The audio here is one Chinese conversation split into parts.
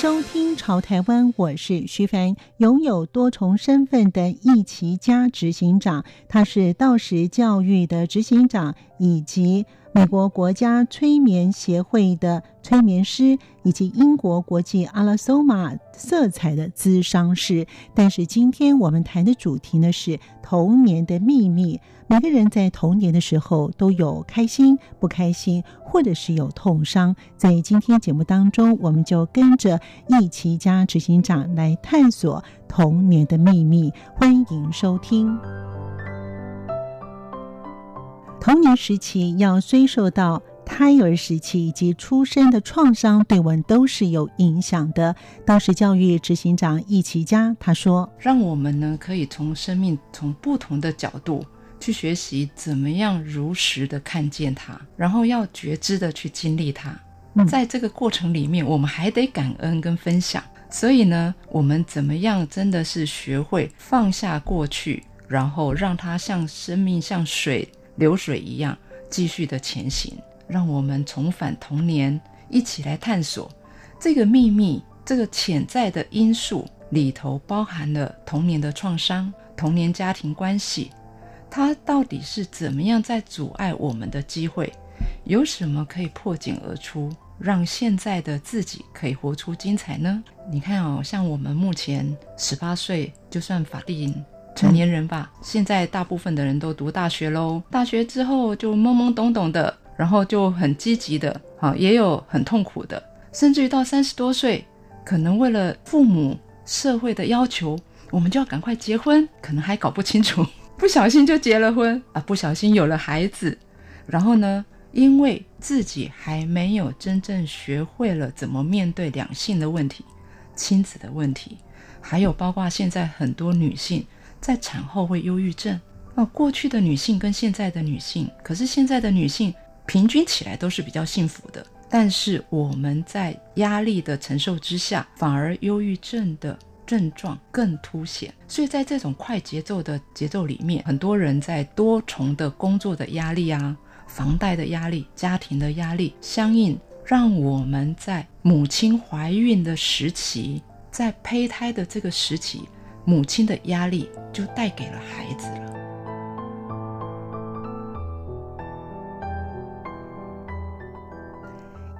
收听《潮台湾》，我是徐凡。拥有多重身份的易其家执行长，他是道时教育的执行长，以及美国国家催眠协会的催眠师，以及英国国际阿拉索玛色彩的咨商师。但是今天我们谈的主题呢，是童年的秘密。每个人在童年的时候都有开心、不开心，或者是有痛伤。在今天节目当中，我们就跟着易其家执行长来探索童年的秘密。欢迎收听。童年时期要追溯到胎儿时期以及出生的创伤，对我们都是有影响的。道时教育执行长易其家他说：“让我们呢可以从生命从不同的角度。”去学习怎么样如实的看见它，然后要觉知的去经历它。在这个过程里面，我们还得感恩跟分享。所以呢，我们怎么样真的是学会放下过去，然后让它像生命像水流水一样继续的前行。让我们重返童年，一起来探索这个秘密，这个潜在的因素里头包含了童年的创伤、童年家庭关系。它到底是怎么样在阻碍我们的机会？有什么可以破茧而出，让现在的自己可以活出精彩呢？你看哦，像我们目前十八岁就算法定成年人吧，现在大部分的人都读大学喽。大学之后就懵懵懂懂的，然后就很积极的，啊，也有很痛苦的，甚至于到三十多岁，可能为了父母、社会的要求，我们就要赶快结婚，可能还搞不清楚。不小心就结了婚啊！不小心有了孩子，然后呢，因为自己还没有真正学会了怎么面对两性的问题、亲子的问题，还有包括现在很多女性在产后会忧郁症啊。过去的女性跟现在的女性，可是现在的女性平均起来都是比较幸福的，但是我们在压力的承受之下，反而忧郁症的。症状更凸显，所以在这种快节奏的节奏里面，很多人在多重的工作的压力啊、房贷的压力、家庭的压力，相应让我们在母亲怀孕的时期，在胚胎的这个时期，母亲的压力就带给了孩子了。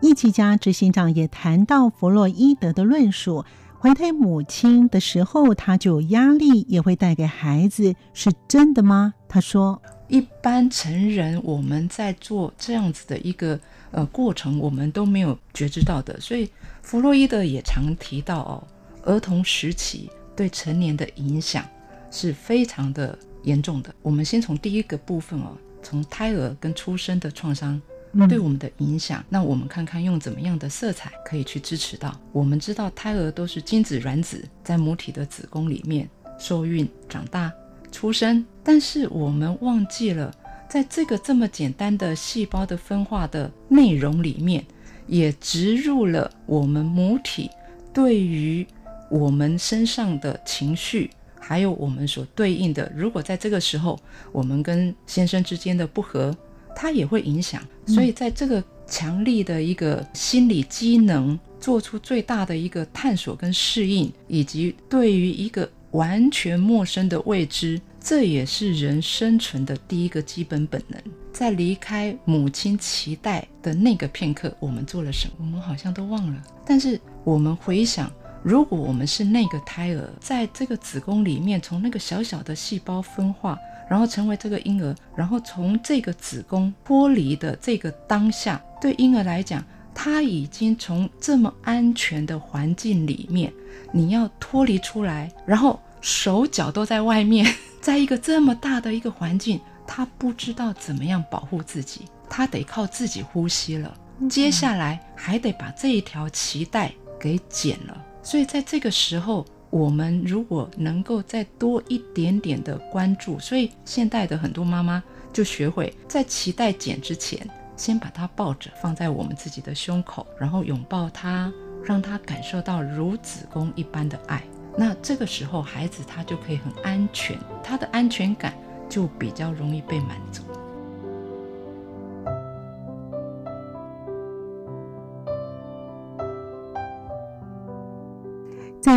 易其家执行长也谈到弗洛伊德的论述。怀胎母亲的时候，他就有压力，也会带给孩子，是真的吗？他说，一般成人我们在做这样子的一个呃过程，我们都没有觉知到的。所以弗洛伊德也常提到哦，儿童时期对成年的影响是非常的严重的。我们先从第一个部分哦，从胎儿跟出生的创伤。对我们的影响，那我们看看用怎么样的色彩可以去支持到。我们知道胎儿都是精子卵子在母体的子宫里面受孕、长大、出生，但是我们忘记了，在这个这么简单的细胞的分化的内容里面，也植入了我们母体对于我们身上的情绪，还有我们所对应的。如果在这个时候我们跟先生之间的不和。它也会影响，所以在这个强力的一个心理机能做出最大的一个探索跟适应，以及对于一个完全陌生的未知，这也是人生存的第一个基本本能。在离开母亲脐带的那个片刻，我们做了什么？我们好像都忘了。但是我们回想，如果我们是那个胎儿，在这个子宫里面，从那个小小的细胞分化。然后成为这个婴儿，然后从这个子宫脱离的这个当下，对婴儿来讲，他已经从这么安全的环境里面，你要脱离出来，然后手脚都在外面，在一个这么大的一个环境，他不知道怎么样保护自己，他得靠自己呼吸了。接下来还得把这一条脐带给剪了，所以在这个时候，我们如果能够再多一点点的关注，所以现代的很多妈妈就学会在脐带剪之前，先把他抱着放在我们自己的胸口，然后拥抱他，让他感受到如子宫一般的爱。那这个时候，孩子他就可以很安全，他的安全感就比较容易被满足。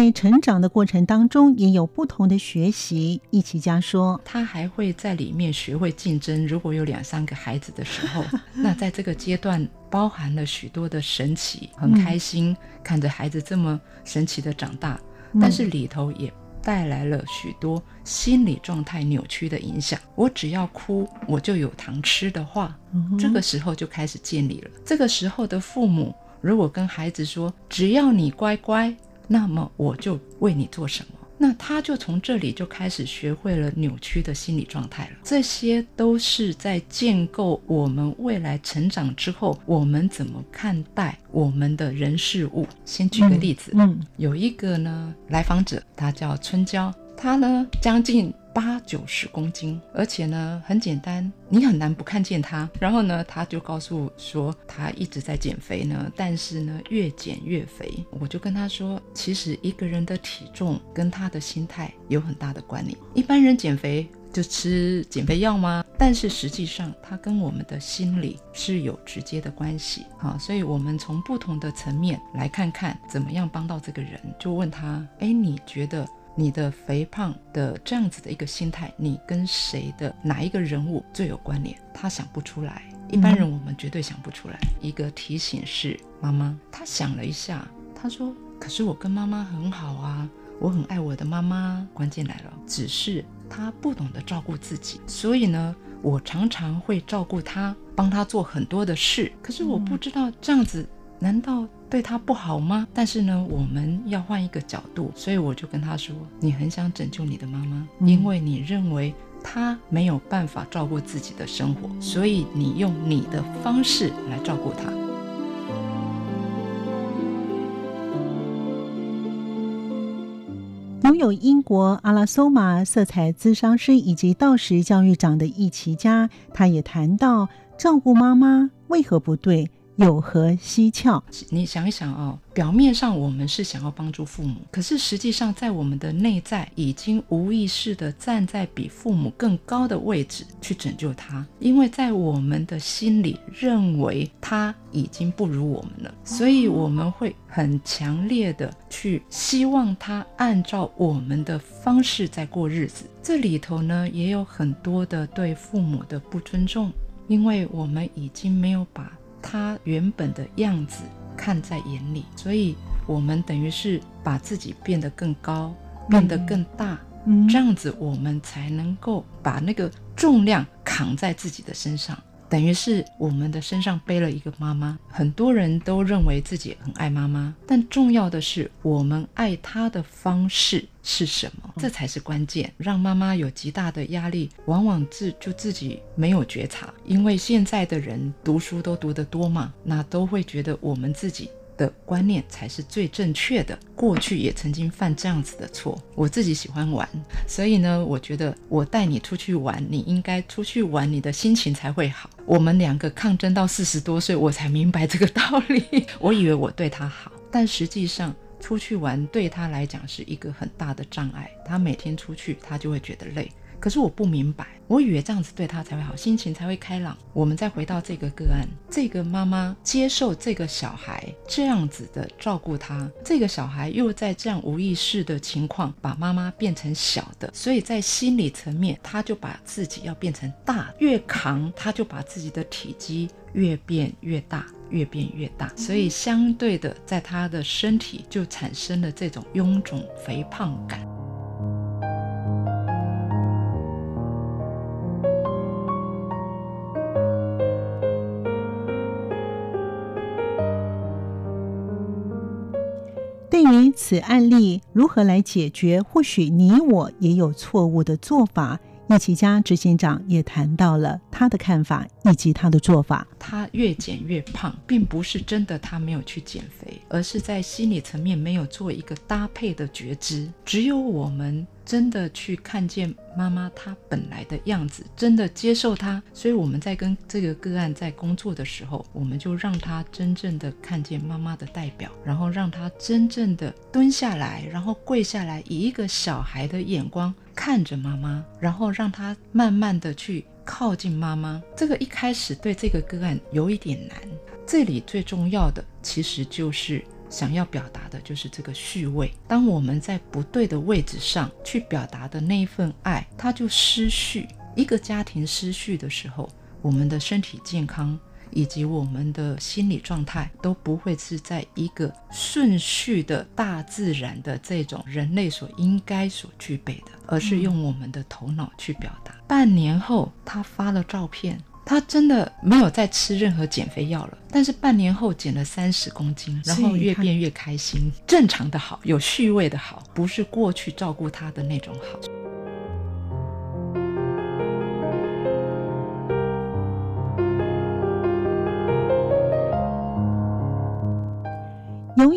在成长的过程当中，也有不同的学习。忆琪家说，他还会在里面学会竞争。如果有两三个孩子的时候，那在这个阶段包含了许多的神奇，很开心、嗯、看着孩子这么神奇的长大，但是里头也带来了许多心理状态扭曲的影响。我只要哭，我就有糖吃的话，嗯、这个时候就开始建立了。这个时候的父母如果跟孩子说，只要你乖乖。那么我就为你做什么？那他就从这里就开始学会了扭曲的心理状态了。这些都是在建构我们未来成长之后，我们怎么看待我们的人事物。先举个例子，嗯，有一个呢来访者，他叫春娇，他呢将近。八九十公斤，而且呢很简单，你很难不看见他。然后呢，他就告诉说他一直在减肥呢，但是呢越减越肥。我就跟他说，其实一个人的体重跟他的心态有很大的关联。一般人减肥就吃减肥药吗？但是实际上，他跟我们的心理是有直接的关系。啊，所以我们从不同的层面来看看，怎么样帮到这个人。就问他，哎，你觉得？你的肥胖的这样子的一个心态，你跟谁的哪一个人物最有关联？他想不出来，一般人我们绝对想不出来。一个提醒是妈妈，他想了一下，他说：“可是我跟妈妈很好啊，我很爱我的妈妈。”关键来了，只是他不懂得照顾自己，所以呢，我常常会照顾他，帮他做很多的事。可是我不知道这样子。难道对他不好吗？但是呢，我们要换一个角度，所以我就跟他说：“你很想拯救你的妈妈，因为你认为她没有办法照顾自己的生活，所以你用你的方式来照顾她。”拥有英国阿拉索玛色彩咨商师以及道时教育长的易琪家，他也谈到照顾妈妈为何不对。有何蹊跷？你想一想哦，表面上我们是想要帮助父母，可是实际上在我们的内在已经无意识地站在比父母更高的位置去拯救他，因为在我们的心里认为他已经不如我们了，所以我们会很强烈的去希望他按照我们的方式在过日子。这里头呢，也有很多的对父母的不尊重，因为我们已经没有把。他原本的样子看在眼里，所以我们等于是把自己变得更高，变得更大，嗯，这样子我们才能够把那个重量扛在自己的身上。等于是我们的身上背了一个妈妈，很多人都认为自己很爱妈妈，但重要的是我们爱她的方式是什么，这才是关键。让妈妈有极大的压力，往往自就自己没有觉察，因为现在的人读书都读得多嘛，那都会觉得我们自己。的观念才是最正确的。过去也曾经犯这样子的错。我自己喜欢玩，所以呢，我觉得我带你出去玩，你应该出去玩，你的心情才会好。我们两个抗争到四十多岁，我才明白这个道理。我以为我对他好，但实际上出去玩对他来讲是一个很大的障碍。他每天出去，他就会觉得累。可是我不明白，我以为这样子对他才会好，心情才会开朗。我们再回到这个个案，这个妈妈接受这个小孩这样子的照顾他，这个小孩又在这样无意识的情况把妈妈变成小的，所以在心理层面，他就把自己要变成大，越扛他就把自己的体积越变越大，越变越大，所以相对的，在他的身体就产生了这种臃肿肥胖感。此案例如何来解决，或许你我也有错误的做法。叶启嘉执行长也谈到了他的看法以及他的做法。他越减越胖，并不是真的他没有去减肥，而是在心理层面没有做一个搭配的觉知。只有我们。真的去看见妈妈她本来的样子，真的接受她，所以我们在跟这个个案在工作的时候，我们就让她真正的看见妈妈的代表，然后让她真正的蹲下来，然后跪下来，以一个小孩的眼光看着妈妈，然后让她慢慢的去靠近妈妈。这个一开始对这个个案有一点难，这里最重要的其实就是。想要表达的就是这个序位。当我们在不对的位置上去表达的那一份爱，它就失序。一个家庭失序的时候，我们的身体健康以及我们的心理状态都不会是在一个顺序的大自然的这种人类所应该所具备的，而是用我们的头脑去表达。半年后，他发了照片。他真的没有再吃任何减肥药了，但是半年后减了三十公斤，然后越变越开心，正常的好，有序位的好，不是过去照顾他的那种好。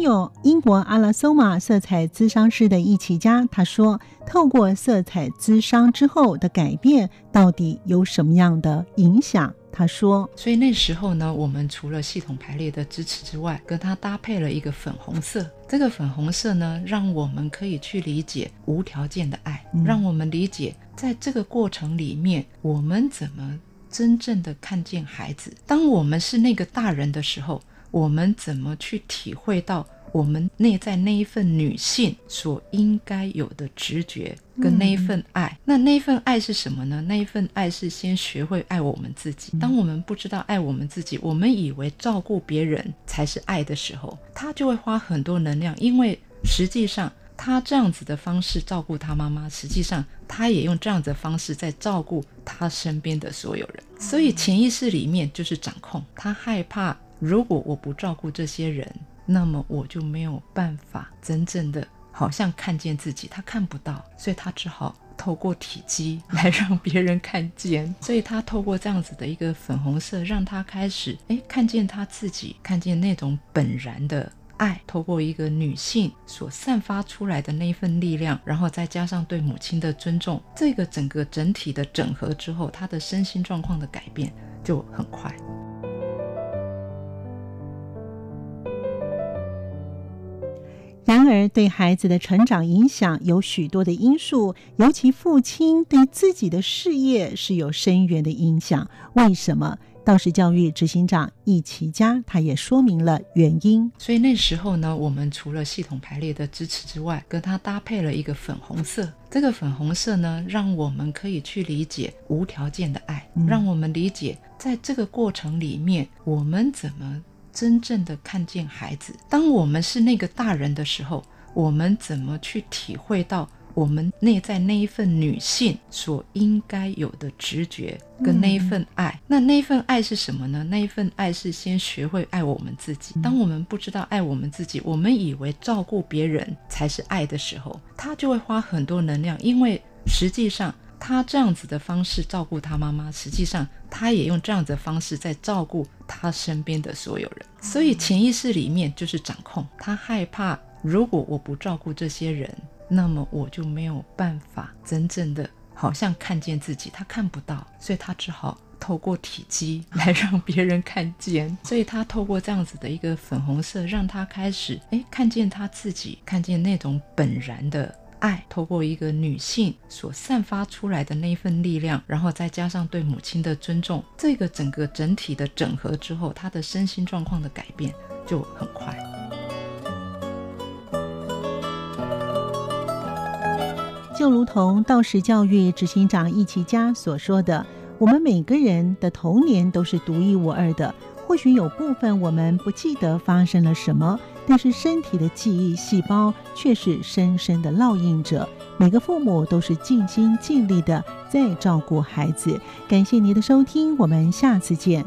有英国阿拉索马色彩咨商师的叶启嘉，他说：“透过色彩咨商之后的改变，到底有什么样的影响？”他说：“所以那时候呢，我们除了系统排列的支持之外，跟他搭配了一个粉红色。这个粉红色呢，让我们可以去理解无条件的爱，嗯、让我们理解在这个过程里面，我们怎么真正的看见孩子。当我们是那个大人的时候。”我们怎么去体会到我们内在那一份女性所应该有的直觉跟那一份爱？嗯、那那一份爱是什么呢？那一份爱是先学会爱我们自己。当我们不知道爱我们自己，我们以为照顾别人才是爱的时候，他就会花很多能量，因为实际上他这样子的方式照顾他妈妈，实际上他也用这样子的方式在照顾他身边的所有人。所以潜意识里面就是掌控，他害怕。如果我不照顾这些人，那么我就没有办法真正的好像看见自己。他看不到，所以他只好透过体积来让别人看见。所以他透过这样子的一个粉红色，让他开始诶看见他自己，看见那种本然的爱。透过一个女性所散发出来的那一份力量，然后再加上对母亲的尊重，这个整个整体的整合之后，他的身心状况的改变就很快。然而，对孩子的成长影响有许多的因素，尤其父亲对自己的事业是有深远的影响。为什么？道士教育执行长易其家他也说明了原因。所以那时候呢，我们除了系统排列的支持之外，跟他搭配了一个粉红色。这个粉红色呢，让我们可以去理解无条件的爱，嗯、让我们理解在这个过程里面，我们怎么。真正的看见孩子，当我们是那个大人的时候，我们怎么去体会到我们内在那一份女性所应该有的直觉跟那一份爱？嗯、那那一份爱是什么呢？那一份爱是先学会爱我们自己。当我们不知道爱我们自己，我们以为照顾别人才是爱的时候，他就会花很多能量，因为实际上。他这样子的方式照顾他妈妈，实际上他也用这样子的方式在照顾他身边的所有人。所以潜意识里面就是掌控，他害怕如果我不照顾这些人，那么我就没有办法真正的好像看见自己。他看不到，所以他只好透过体积来让别人看见。所以他透过这样子的一个粉红色，让他开始诶看见他自己，看见那种本然的。爱透过一个女性所散发出来的那份力量，然后再加上对母亲的尊重，这个整个整体的整合之后，她的身心状况的改变就很快。就如同道时教育执行长易其嘉所说的，我们每个人的童年都是独一无二的，或许有部分我们不记得发生了什么。但是身体的记忆细胞却是深深的烙印着。每个父母都是尽心尽力的在照顾孩子。感谢您的收听，我们下次见。